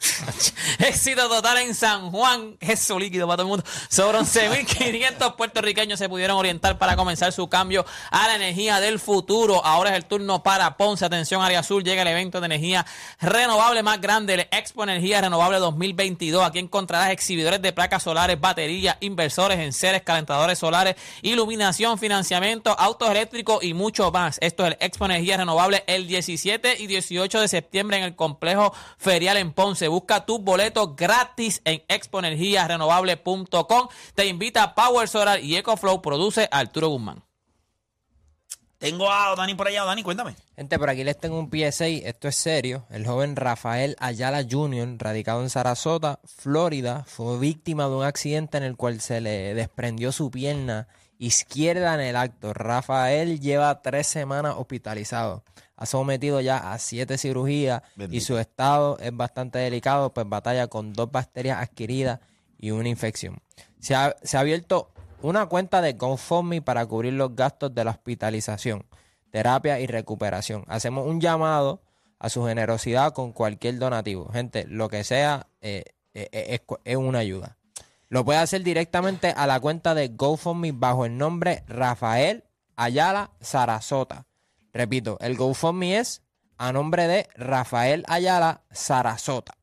[LAUGHS] Éxito total en San Juan. Eso líquido para todo el mundo. Sobre 11.500 puertorriqueños se pudieron orientar para comenzar su cambio a la energía del futuro. Ahora es el turno para Ponce. Atención, Área Azul. Llega el evento de energía renovable más grande, el Expo Energía Renovable 2022. Aquí encontrarás exhibidores de placas solares, baterías, inversores, enseres, calentadores solares, iluminación, financiamiento, autos eléctricos y mucho más. Esto es el Expo Energía Renovable el 17 y 18 de septiembre en el complejo ferial en Ponce. Busca tus boletos gratis en expoenergiarenovable.com. Te invita Power Solar y EcoFlow. Produce Arturo Guzmán. Tengo a Dani por allá. Dani, cuéntame. Gente, por aquí les tengo un PSA, esto es serio. El joven Rafael Ayala Jr., radicado en Sarasota, Florida, fue víctima de un accidente en el cual se le desprendió su pierna izquierda en el acto. Rafael lleva tres semanas hospitalizado. Ha sometido ya a siete cirugías y su estado es bastante delicado, pues batalla con dos bacterias adquiridas y una infección. Se ha, se ha abierto una cuenta de GoFundMe para cubrir los gastos de la hospitalización, terapia y recuperación. Hacemos un llamado a su generosidad con cualquier donativo. Gente, lo que sea eh, eh, eh, es, es una ayuda. Lo puede hacer directamente a la cuenta de GoFundMe bajo el nombre Rafael Ayala Sarasota. Repito, el GoFundMe es a nombre de Rafael Ayala Sarasota.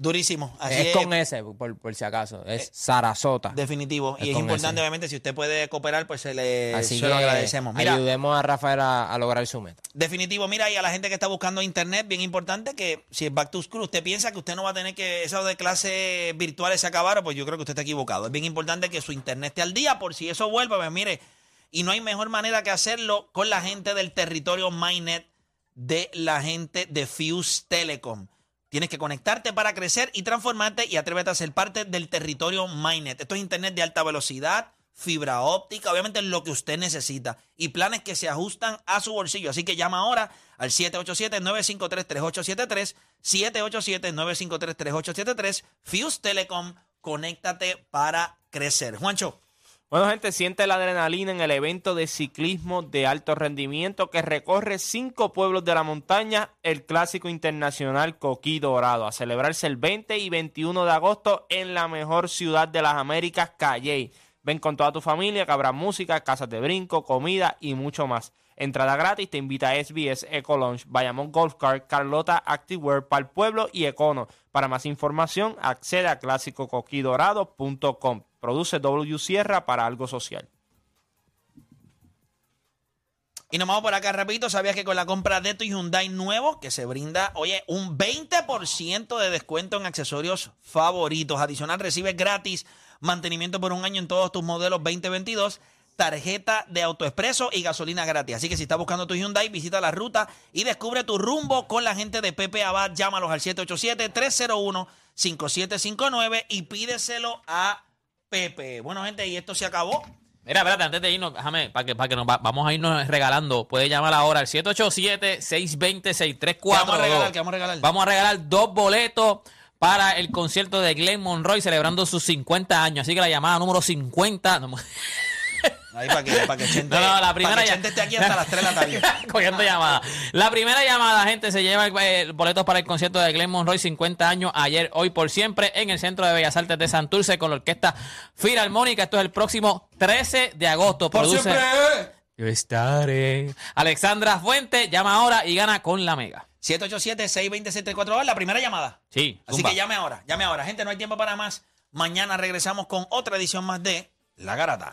Durísimo. Así es es, con S, por, por si acaso. Es Sarasota. definitivo. Es y es importante, ese. obviamente, si usted puede cooperar, pues se, le, Así se que lo agradecemos. Mira, ayudemos a Rafael a, a lograr su meta. Definitivo, mira, y a la gente que está buscando internet, bien importante que si es Back to School, usted piensa que usted no va a tener que eso de clases virtuales se acabaron, pues yo creo que usted está equivocado. Es bien importante que su internet esté al día, por si eso vuelve, pues mire, y no hay mejor manera que hacerlo con la gente del territorio MyNet, de la gente de Fuse Telecom. Tienes que conectarte para crecer y transformarte y atrévete a ser parte del territorio MyNet. Esto es internet de alta velocidad, fibra óptica, obviamente lo que usted necesita y planes que se ajustan a su bolsillo. Así que llama ahora al 787-953-3873, 787-953-3873, Fuse Telecom, conéctate para crecer. Juancho, Bueno, gente, siente la adrenalina en el evento de ciclismo de alto rendimiento que recorre cinco pueblos de la montaña, el Clásico Internacional Coquí Dorado, a celebrarse el 20 y 21 de agosto en la mejor ciudad de las Américas, Calley. Ven con toda tu familia, que habrá música, casas de brinco, comida y mucho más. Entrada gratis, te invita a SBS Eco Lounge, Bayamón Golf Cart, Carlota Activewear, Pal Pueblo y Econo. Para más información, accede a clásicocoquidorado.com. Produce W Sierra para algo social. Y nos vamos por acá, repito, ¿sabías que con la compra de tu Hyundai nuevo, que se brinda, oye, un 20% de descuento en accesorios favoritos? Adicional, recibes gratis mantenimiento por un año en todos tus modelos 2022, tarjeta de AutoExpreso y gasolina gratis. Así que si estás buscando tu Hyundai, visita la ruta y descubre tu rumbo con la gente de Pepe Abad. Llámalos al 787-301-5759 y pídeselo a Pepe. Bueno, gente, y esto se acabó. Mira, espérate, antes de irnos, déjame, para que, para que nos va- vamos a irnos regalando, puede llamar ahora al 787-620-6342. ¿Qué vamos a regalar? ¿Qué vamos a regalar? Vamos a regalar dos boletos para el concierto de Glenn Monroy celebrando sus 50 años. Así que la llamada número 50. no, Ahí para que, para que [LAUGHS] Chente, No, no, la primera para que ya- Chente esté aquí hasta las 3 de la tarde. [LAUGHS] Cogiendo llamada. La primera llamada, gente, se lleva el, boletos para el concierto de Glenn Monroy, 50 años, ayer, hoy, por siempre, en el Centro de Bellas Artes de Santurce con la Orquesta Filarmónica. Esto es el próximo 13 de agosto. Por Produce- siempre. Yo estaré. Alexandra Fuente, llama ahora y gana con la Mega. 787-620-74 la primera llamada. Sí, Así zumba. que llame ahora, llame ahora. Gente, no hay tiempo para más. Mañana regresamos con otra edición más de La Garata.